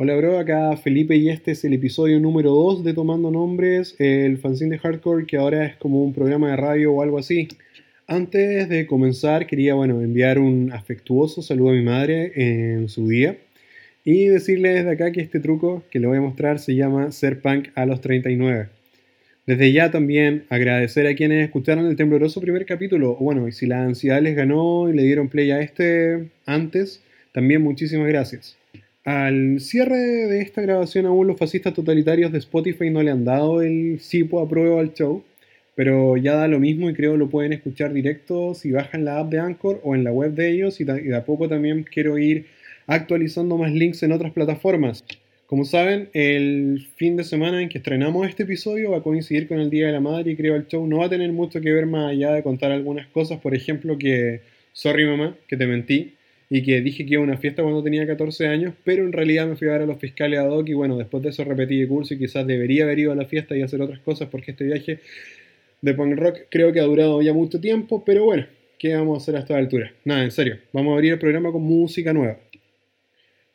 Hola bro, acá Felipe y este es el episodio número 2 de Tomando Nombres, el fanzine de hardcore que ahora es como un programa de radio o algo así. Antes de comenzar quería bueno, enviar un afectuoso saludo a mi madre en su día y decirle desde acá que este truco que le voy a mostrar se llama ser punk a los 39. Desde ya también agradecer a quienes escucharon el tembloroso primer capítulo. Bueno, y si la ansiedad les ganó y le dieron play a este antes, también muchísimas gracias. Al cierre de esta grabación aún los fascistas totalitarios de Spotify no le han dado el sipo a prueba al show, pero ya da lo mismo y creo lo pueden escuchar directo si bajan la app de Anchor o en la web de ellos y, de a poco también quiero ir actualizando más links en otras plataformas. Como saben, el fin de semana en que estrenamos este episodio va a coincidir con el Día de la Madre y creo el show no va a tener mucho que ver más allá de contar algunas cosas, por ejemplo que, sorry mamá, que te mentí, y que dije que iba a una fiesta cuando tenía 14 años, pero en realidad me fui a ver a los fiscales ad hoc y bueno, después de eso repetí de curso y quizás debería haber ido a la fiesta y hacer otras cosas porque este viaje de punk rock creo que ha durado ya mucho tiempo, pero bueno, ¿qué vamos a hacer a esta altura? Nada, en serio, vamos a abrir el programa con música nueva.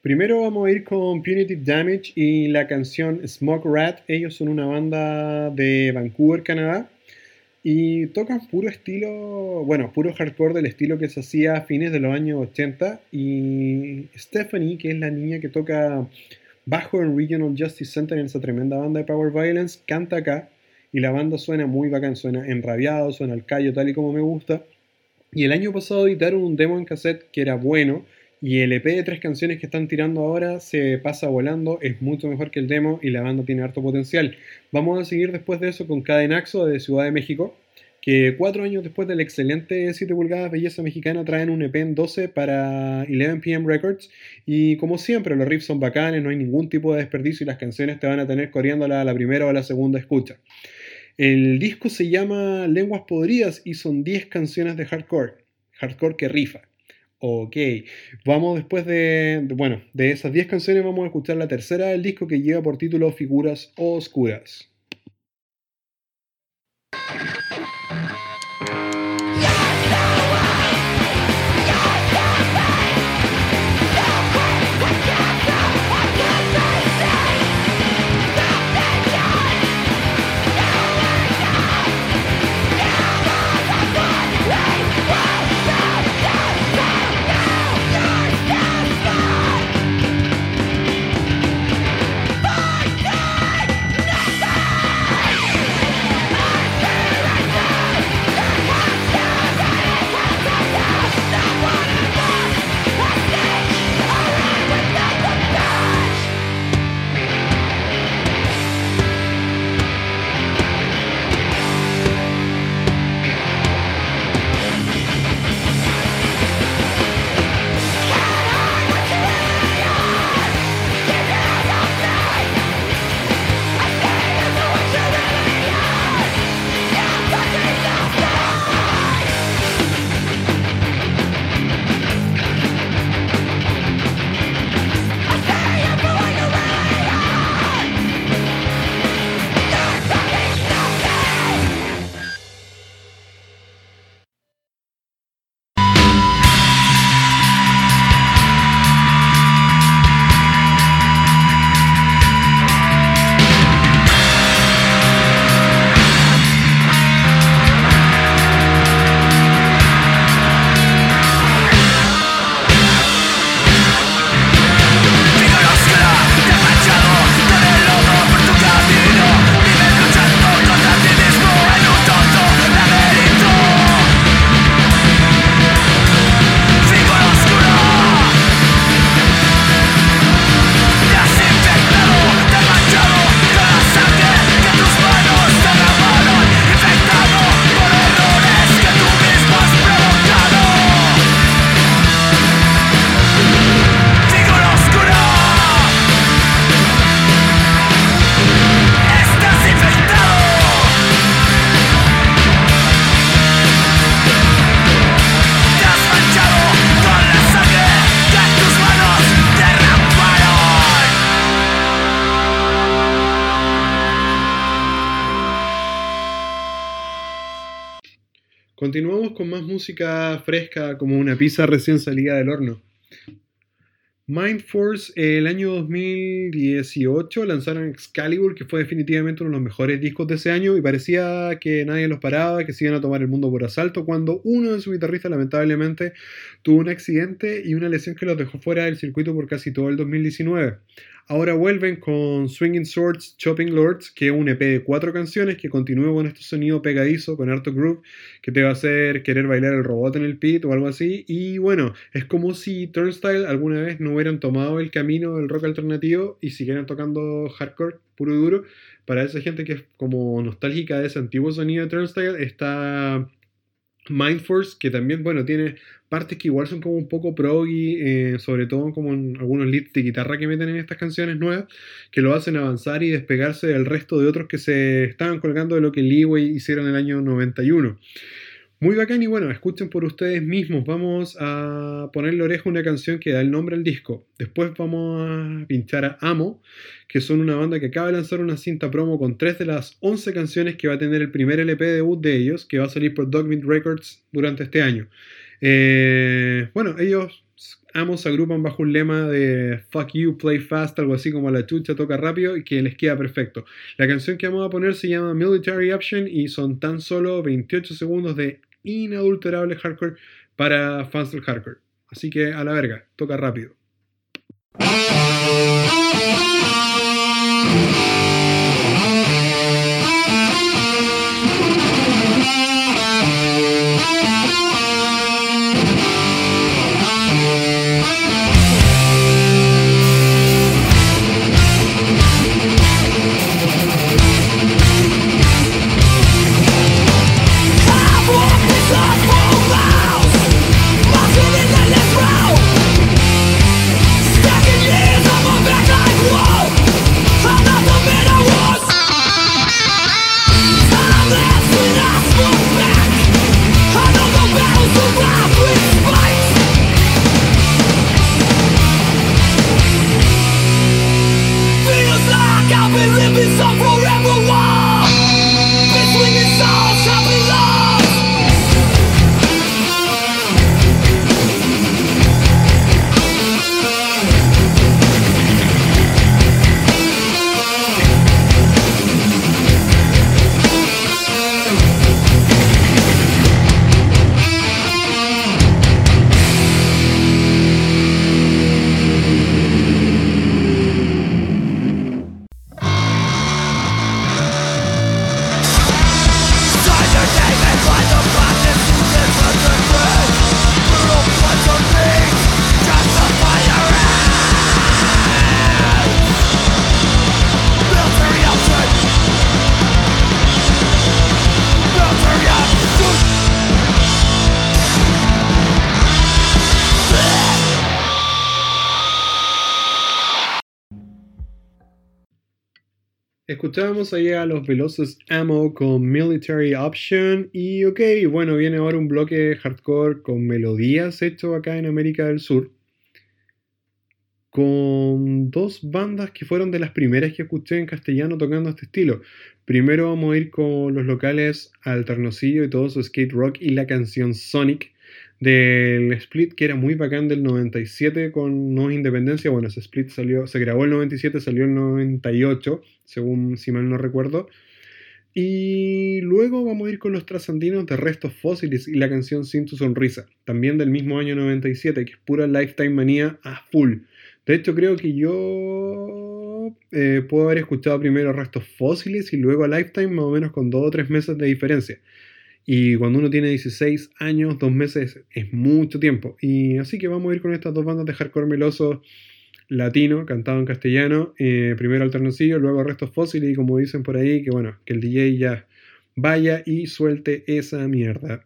Primero vamos a ir con Punitive Damage y la canción Smoke Rat. Ellos son una banda de Vancouver, Canadá. Y tocan puro estilo, bueno, puro hardcore del estilo que se hacía a fines de los años 80. Y Stephanie, que es la niña que toca bajo en Regional Justice Center en esa tremenda banda de Power Violence, canta acá. Y la banda suena muy bacán, suena enrabiado, suena al callo tal y como me gusta. Y el año pasado editaron un demo en cassette que era bueno. Y el EP de tres canciones que están tirando ahora se pasa volando, es mucho mejor que el demo y la banda tiene harto potencial. Vamos a seguir después de eso con Cadenaxo de Ciudad de México, que cuatro años después del excelente 7 pulgadas Belleza Mexicana traen un EP en 12 para 11pm Records y como siempre los riffs son bacanes, no hay ningún tipo de desperdicio y las canciones te van a tener corriéndola a la primera o a la segunda escucha. El disco se llama Lenguas Podridas y son 10 canciones de hardcore, hardcore que rifa. Ok, vamos después de, bueno, de esas 10 canciones vamos a escuchar la tercera del disco que lleva por título Figuras Oscuras. Música fresca como una pizza recién salida del horno. Mind Force, el año 2018 lanzaron Excalibur, que fue definitivamente uno de los mejores discos de ese año y parecía que nadie los paraba, que se iban a tomar el mundo por asalto, cuando uno de sus guitarristas lamentablemente tuvo un accidente y una lesión que los dejó fuera del circuito por casi todo el 2019. Ahora vuelven con Swinging Swords, Chopping Lords, que es un EP de cuatro canciones que continúa con este sonido pegadizo, con harto groove, que te va a hacer querer bailar el robot en el pit o algo así. Y bueno, es como si Turnstile alguna vez no hubieran tomado el camino del rock alternativo y siguieran tocando hardcore puro y duro. Para esa gente que es como nostálgica de ese antiguo sonido de Turnstile, está Mindforce, que también, bueno, tiene partes que igual son como un poco proggy, eh, sobre todo como en algunos leads de guitarra que meten en estas canciones nuevas, que lo hacen avanzar y despegarse del resto de otros que se estaban colgando de lo que Leeway hicieron en el año 91. Muy bacán y bueno, escuchen por ustedes mismos. Vamos a ponerle oreja una canción que da el nombre al disco. Después vamos a pinchar a Amo, que son una banda que acaba de lanzar una cinta promo con tres de las 11 canciones que va a tener el primer LP debut de ellos, que va a salir por Dogmeat Records durante este año. Eh, bueno, ellos Amo se agrupan bajo un lema de fuck you, play fast, algo así como la chucha toca rápido y que les queda perfecto. La canción que vamos a poner se llama Military Option y son tan solo 28 segundos de inadulterable hardcore para fans del hardcore. Así que a la verga, toca rápido. Escuchábamos ahí a los veloces Ammo con Military Option y ok, bueno, viene ahora un bloque hardcore con melodías hecho acá en América del Sur con dos bandas que fueron de las primeras que escuché en castellano tocando este estilo. Primero vamos a ir con los locales Alternocillo y todo su skate rock y la canción Sonic del split que era muy bacán del 97 con No Independencia. Bueno, ese split salió, se grabó el 97, salió el 98, según si mal no recuerdo. Y luego vamos a ir con los trasandinos de Restos Fósiles y la canción Sin tu Sonrisa, también del mismo año 97, que es pura Lifetime Manía a full. De hecho, creo que yo eh, puedo haber escuchado primero Restos Fósiles y luego a Lifetime, más o menos con dos o tres meses de diferencia. Y cuando uno tiene 16 años, dos meses es mucho tiempo. Y así que vamos a ir con estas dos bandas de hardcore meloso latino, cantado en castellano. Eh, primero Alternocillo, luego Restos Fósiles. Y como dicen por ahí, que bueno, que el DJ ya vaya y suelte esa mierda.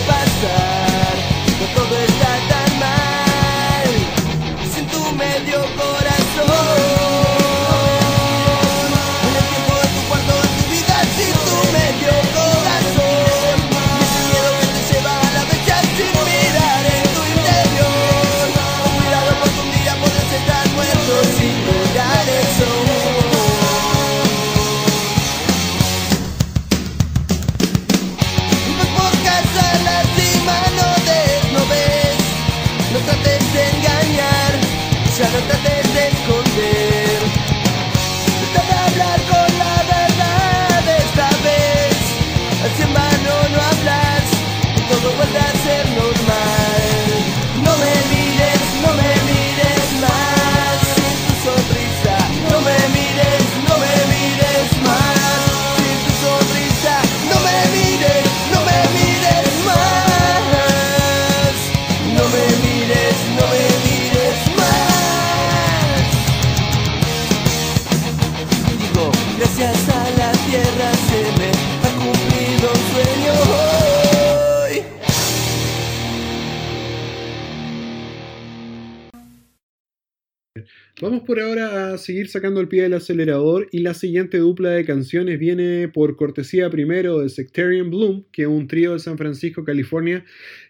seguir sacando el pie del acelerador y la siguiente dupla de canciones viene por cortesía primero de Sectarian Bloom, que es un trío de San Francisco, California,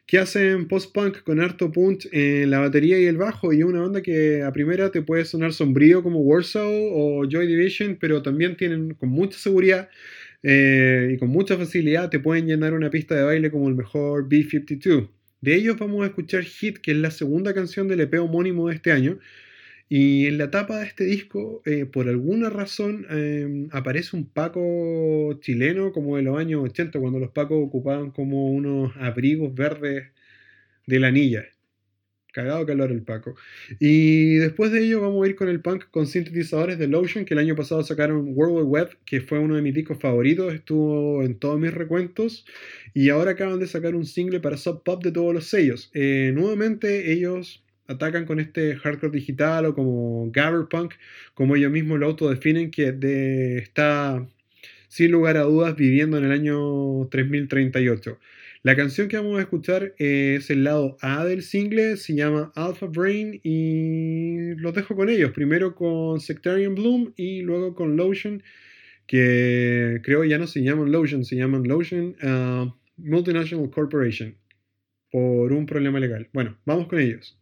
que hacen post-punk con harto punch en la batería y el bajo y una banda que a primera te puede sonar sombrío como Warsaw o Joy Division, pero también tienen con mucha seguridad eh, y con mucha facilidad te pueden llenar una pista de baile como el mejor B-52. De ellos vamos a escuchar Hit, que es la segunda canción del EP homónimo de este año. Y en la tapa de este disco, eh, por alguna razón, em, aparece un Paco chileno como de los años 80, cuando los Pacos ocupaban como unos abrigos verdes de la anilla. Cagado calor el Paco. Y después de ello vamos a ir con el punk con sintetizadores de Lotion, que el año pasado sacaron World Wide Web, que fue uno de mis discos favoritos, estuvo en todos mis recuentos. Y ahora acaban de sacar un single para Sub Pop de todos los sellos. Eh, nuevamente ellos atacan con este hardcore digital o como gabber punk, como ellos mismos lo autodefinen, que está sin lugar a dudas viviendo en el año 3038. La canción que vamos a escuchar es el lado A del single, se llama Alpha Brain y los dejo con ellos, primero con Sectarian Bloom y luego con Lotion, que creo ya no se llaman Lotion, se llaman Lotion uh, Multinational Corporation por un problema legal. Bueno, vamos con ellos.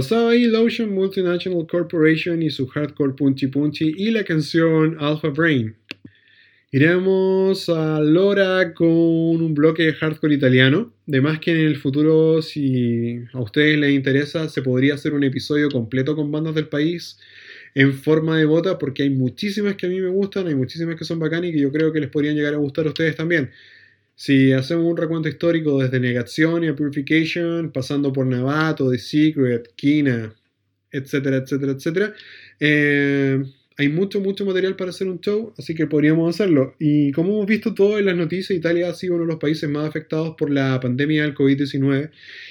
Pasaba ahí Lotion Multinational Corporation y su hardcore Punchi Punchi y la canción Alpha Brain. Iremos a Lora con un bloque de hardcore italiano. De más que en el futuro, si a ustedes les interesa, se podría hacer un episodio completo con bandas del país en forma de bota, porque hay muchísimas que a mí me gustan, hay muchísimas que son bacanas y que yo creo que les podrían llegar a gustar a ustedes también. Si hacemos un recuento histórico desde Negación y a Purification, pasando por Navato, The Secret, Kina, etcétera, etcétera, etcétera, eh, hay mucho, mucho material para hacer un show, así que podríamos hacerlo. Y como hemos visto todo en las noticias, Italia ha sido uno de los países más afectados por la pandemia del COVID-19.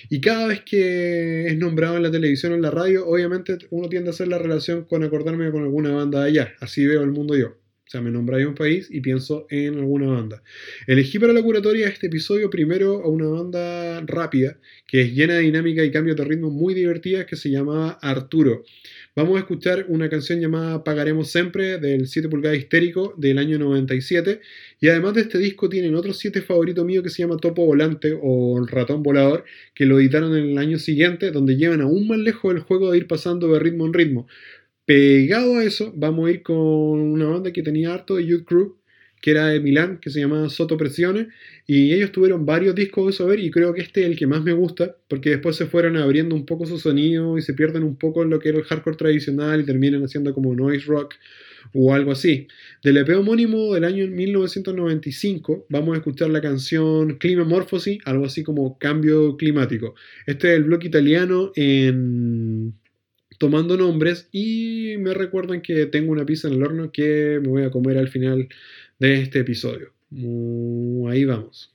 Y cada vez que es nombrado en la televisión o en la radio, obviamente uno tiende a hacer la relación con acordarme con alguna banda de allá. Así veo el mundo yo. O sea, me nombráis un país y pienso en alguna banda. Elegí para la curatoria este episodio primero a una banda rápida, que es llena de dinámica y cambios de ritmo muy divertidas, que se llamaba Arturo. Vamos a escuchar una canción llamada Pagaremos Siempre del 7 pulgadas histérico del año 97. Y además de este disco tienen otros 7 favoritos míos que se llama Topo Volante o Ratón Volador, que lo editaron en el año siguiente, donde llevan aún más lejos el juego de ir pasando de ritmo en ritmo. Pegado a eso, vamos a ir con una banda que tenía harto de Youth Crew, que era de Milán, que se llamaba Soto Presiones, y ellos tuvieron varios discos de saber y creo que este es el que más me gusta, porque después se fueron abriendo un poco su sonido y se pierden un poco en lo que era el hardcore tradicional y terminan haciendo como noise rock o algo así. Del EP homónimo del año 1995 vamos a escuchar la canción Climamorphosis, algo así como cambio climático. Este es el blog italiano en tomando nombres y me recuerdan que tengo una pizza en el horno que me voy a comer al final de este episodio. Ahí vamos.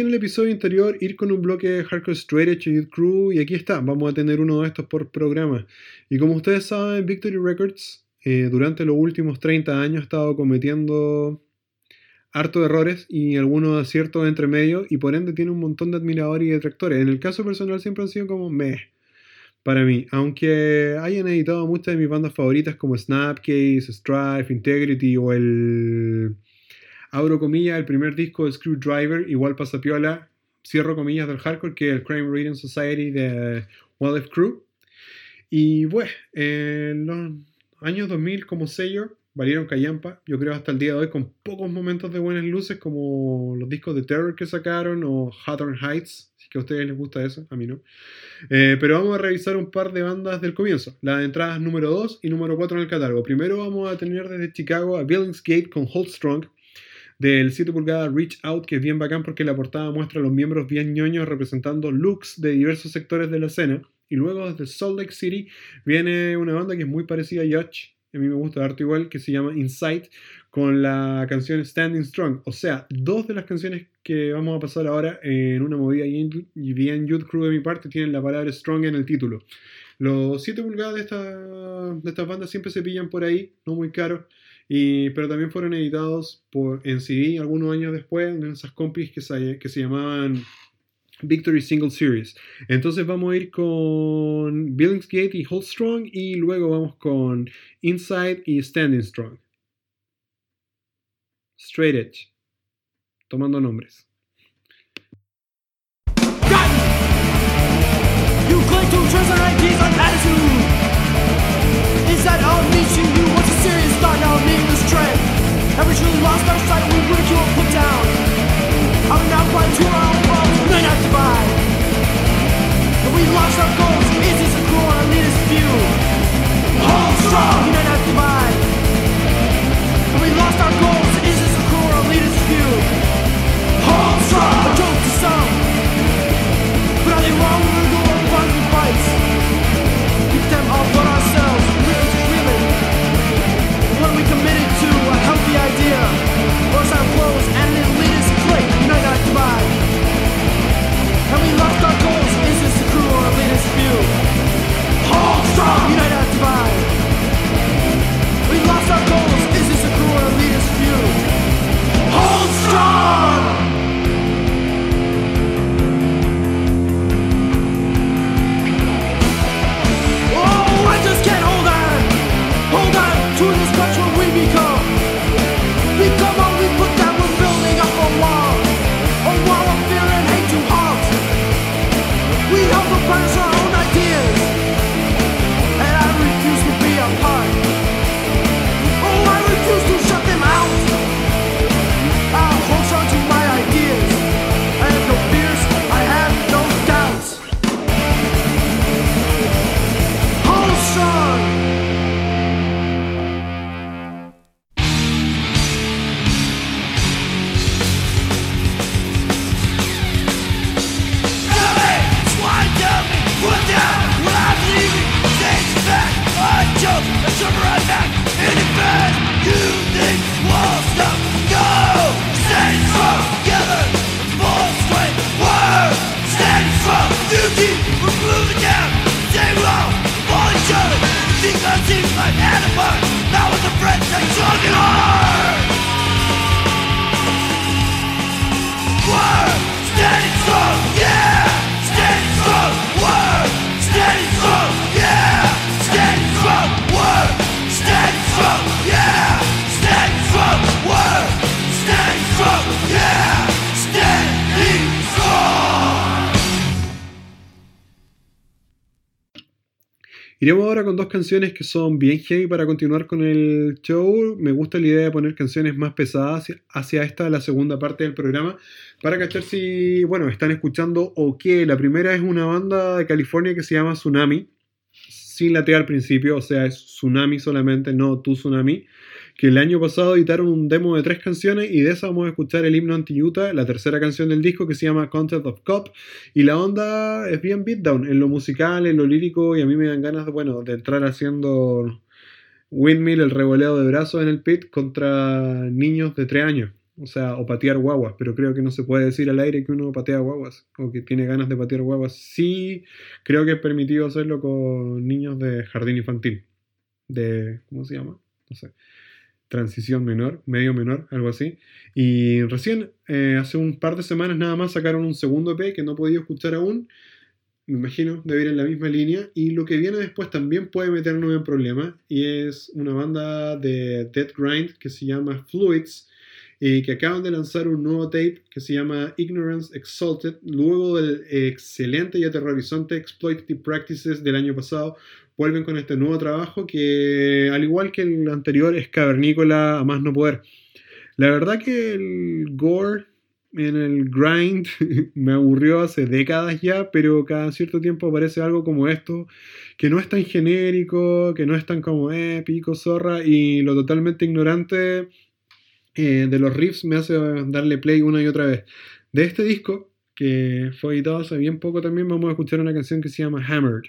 En el episodio anterior ir con un bloque de Hardcore Straight Edge Crew y aquí está, vamos a tener uno de estos por programa. Y como ustedes saben, Victory Records eh, durante los últimos 30 años ha estado cometiendo harto errores y algunos aciertos entre medio y por ende tiene un montón de admiradores y detractores. En el caso personal siempre han sido como meh para mí, aunque hayan editado muchas de mis bandas favoritas como Snapcase, Strife, Integrity o el Abro comillas, el primer disco de Screwdriver, igual pasa piola, cierro comillas del hardcore, que es el Crime Reading Society de Wildlife Crew. Y bueno, en los años 2000 como sello valieron callampa, yo creo hasta el día de hoy, con pocos momentos de buenas luces como los discos de Terror que sacaron o Hawthorne Heights, si que a ustedes les gusta eso, a mí no. Eh, pero vamos a revisar un par de bandas del comienzo, las entradas número 2 y número 4 en el catálogo. Primero vamos a tener desde Chicago a Billingsgate con Hold Strong, del 7 pulgadas Reach Out, que es bien bacán porque la portada muestra a los miembros bien ñoños representando looks de diversos sectores de la escena. Y luego desde Salt Lake City viene una banda que es muy parecida a Yacht, a mí me gusta harto igual, que se llama Insight, con la canción Standing Strong. O sea, dos de las canciones que vamos a pasar ahora en una movida y bien Youth Crew de mi parte tienen la palabra Strong en el título. Los 7 pulgadas de, esta, de estas bandas siempre se pillan por ahí, no muy caros pero también fueron editados por, en CD algunos años después en esas compis que se, llamaban Victory Single Series. Entonces vamos a ir con Billingsgate y Hold Strong y luego vamos con Inside y Standing Strong. Straight Edge. Tomando nombres. Dos canciones que son bien heavy para continuar con el show. Me gusta la idea de poner canciones más pesadas hacia esta, la segunda parte del programa, para cachar si, bueno, están escuchando o qué. La primera es una banda de California que se llama Tsunami, sin la T al principio, o sea, es Tsunami solamente, no tu Tsunami que el año pasado editaron un demo de tres canciones y de esa vamos a escuchar el himno anti-Utah, la tercera canción del disco que se llama Content of Cop y la onda es bien beatdown en lo musical, en lo lírico y a mí me dan ganas de, bueno, de entrar haciendo windmill, el revoleo de brazos en el pit contra niños de tres años. o sea, o patear guaguas, pero creo que no se puede decir al aire que uno patea guaguas o que tiene ganas de patear guaguas. Sí, creo que es permitido hacerlo con niños de jardín infantil, de, ¿cómo se llama? No sé, transición menor, medio menor, algo así. Y recién, eh, hace un par de semanas nada más, sacaron un segundo EP que no he podido escuchar aún. Me imagino debe ir en la misma línea. Y lo que viene después también puede meternos en problemas. Y es una banda de Dead Grind que se llama Fluids y que acaban de lanzar un nuevo tape que se llama Ignorance Exalted, luego del excelente y aterrorizante Exploitative Practices del año pasado, vuelven con este nuevo trabajo que, al igual que el anterior, es cavernícola a más no poder. La verdad que el gore en el grind me aburrió hace décadas ya, pero cada cierto tiempo aparece algo como esto, que no es tan genérico, que no es tan como, eh, pico, zorra, y lo totalmente ignorante eh, de los riffs me hace darle play una y otra vez. De este disco, que fue editado hace bien poco también, vamos a escuchar una canción que se llama Hammered.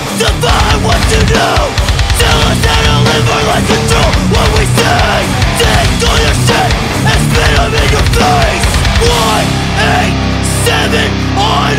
define what you know Tell us how to live our control what we say. Your shit and spit in your face. One, eight, seven, on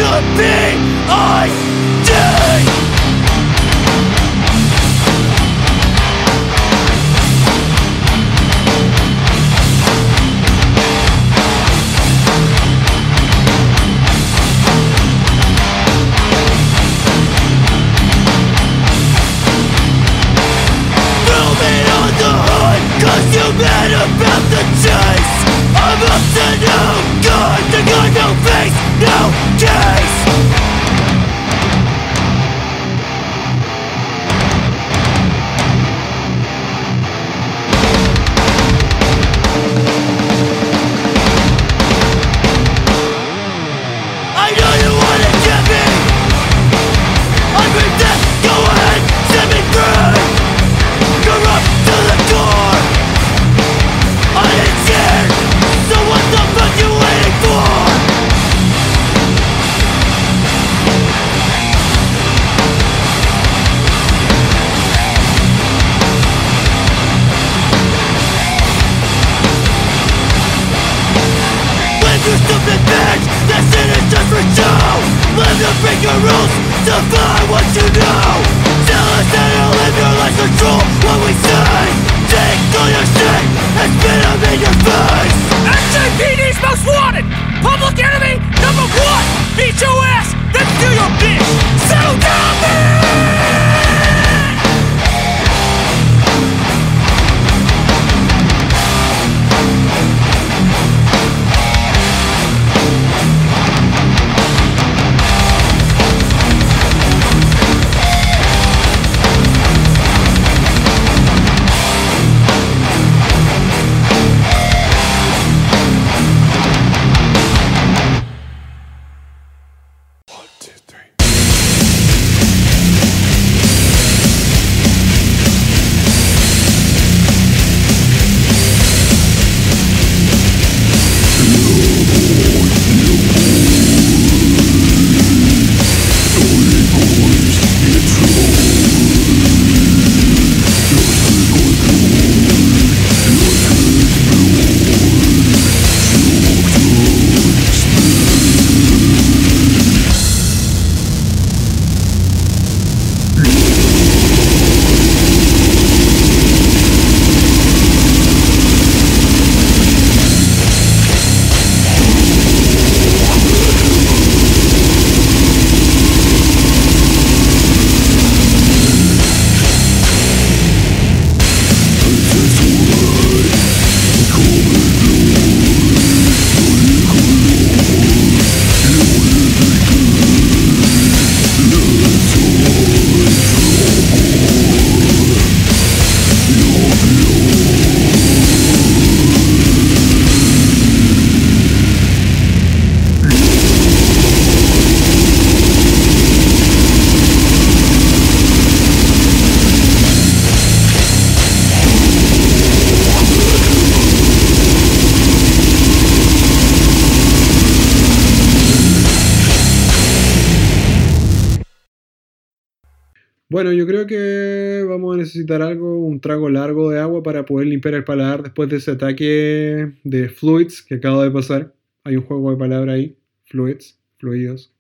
yo creo que vamos a necesitar algo, un trago largo de agua para poder limpiar el paladar después de ese ataque de fluids que acaba de pasar. Hay un juego de palabras ahí, fluids, fluidos.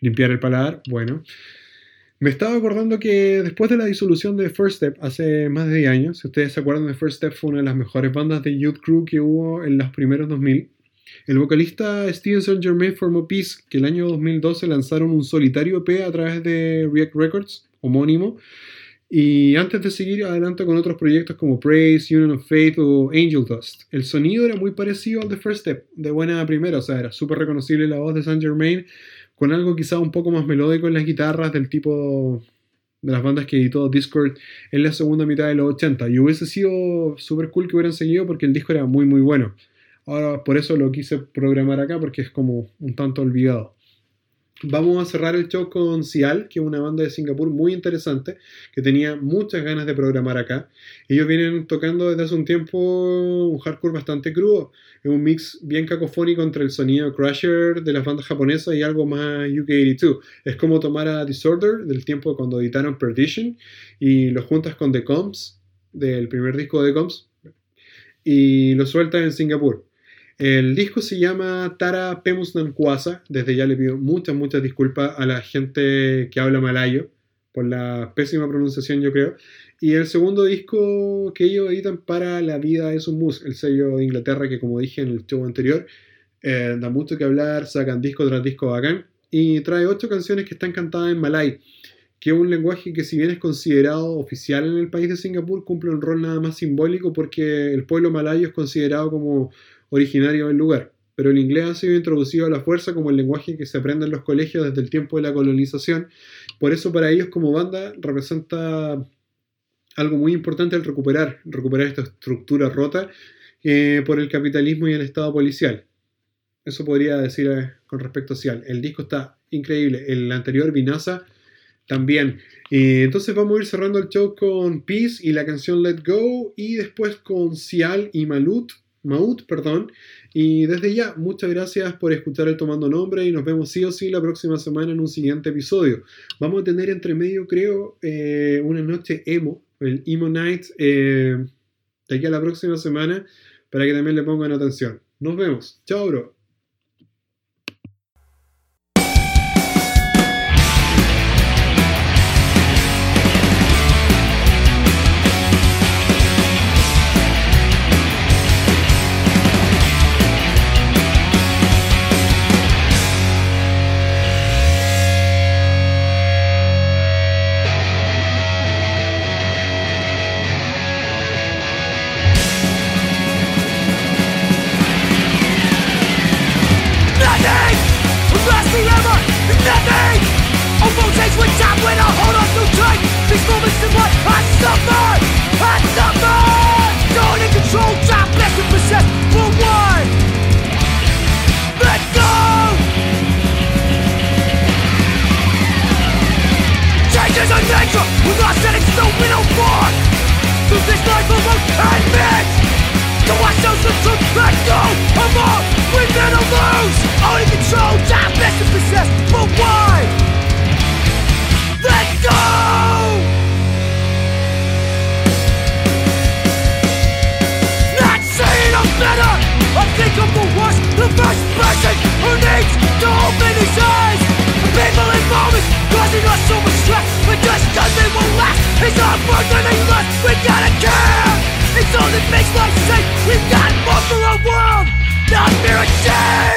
Limpiar el paladar, bueno. Me estaba acordando que después de la disolución de First Step hace más de 10 años, si ustedes se acuerdan de First Step, fue una de las mejores bandas de Youth Crew que hubo en los primeros 2000. El vocalista Steven St. Germain formó Peace, que el año 2012 lanzaron un solitario EP a través de React Records, homónimo, y antes de seguir adelante con otros proyectos como Praise, Union of Faith o Angel Dust. El sonido era muy parecido al de First Step, de buena primera, o sea, era súper reconocible la voz de St. Germain, con algo quizá un poco más melódico en las guitarras del tipo de las bandas que editó Discord en la segunda mitad de los 80. Y hubiese sido súper cool que hubieran seguido porque el disco era muy muy bueno. Ahora por eso lo quise programar acá porque es como un tanto olvidado. Vamos a cerrar el show con Cial, que es una banda de Singapur muy interesante, que tenía muchas ganas de programar acá. Ellos vienen tocando desde hace un tiempo un hardcore bastante crudo. Es un mix bien cacofónico entre el sonido Crusher de las bandas japonesas y algo más UK82. Es como tomar a Disorder del tiempo cuando editaron Perdition y lo juntas con The Combs, del primer disco de The Combs, y lo sueltas en Singapur. El disco se llama Tara Pemus Nankwasa. Desde ya le pido muchas, muchas disculpas a la gente que habla malayo por la pésima pronunciación, yo creo. Y el segundo disco que ellos editan para La vida es un mus, el sello de Inglaterra que, como dije en el show anterior, eh, da mucho que hablar, sacan disco tras disco bacán. Y trae ocho canciones que están cantadas en malay, que es un lenguaje que, si bien es considerado oficial en el país de Singapur, cumple un rol nada más simbólico porque el pueblo malayo es considerado como originario del lugar, pero el inglés ha sido introducido a la fuerza como el lenguaje que se aprende en los colegios desde el tiempo de la colonización. Por eso para ellos como banda representa algo muy importante el recuperar, recuperar esta estructura rota eh, por el capitalismo y el estado policial. Eso podría decir eh, con respecto a Cial. El disco está increíble. El anterior, Vinasa, también. Entonces vamos a ir cerrando el show con Peace y la canción Let Go y después con Cial y Malut Maut, perdón. Y desde ya, muchas gracias por escuchar el Tomando Nombre y nos vemos sí o sí la próxima semana en un siguiente episodio. Vamos a tener entre medio, creo, eh, una noche emo, el Emo Night, eh, de aquí a la próxima semana, para que también le pongan atención. Nos vemos. Chao, bro. not fear a